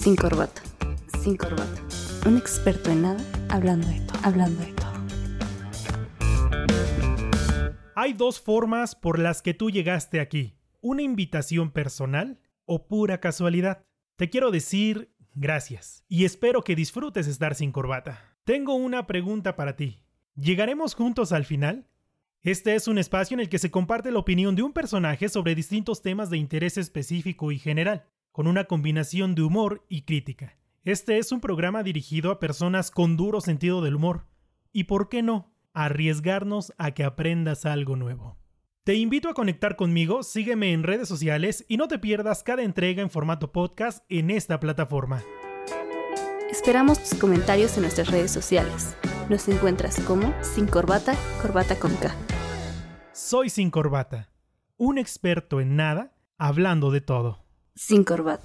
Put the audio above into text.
Sin corbata. Sin corbata. Un experto en nada hablando de todo. Hablando de todo. Hay dos formas por las que tú llegaste aquí. Una invitación personal o pura casualidad. Te quiero decir gracias y espero que disfrutes estar sin corbata. Tengo una pregunta para ti. ¿Llegaremos juntos al final? Este es un espacio en el que se comparte la opinión de un personaje sobre distintos temas de interés específico y general, con una combinación de humor y crítica. Este es un programa dirigido a personas con duro sentido del humor. Y por qué no, arriesgarnos a que aprendas algo nuevo. Te invito a conectar conmigo, sígueme en redes sociales y no te pierdas cada entrega en formato podcast en esta plataforma. Esperamos tus comentarios en nuestras redes sociales. Nos encuentras como Sin Corbata, Corbata con K. Soy Sin Corbata, un experto en nada, hablando de todo. синкорват.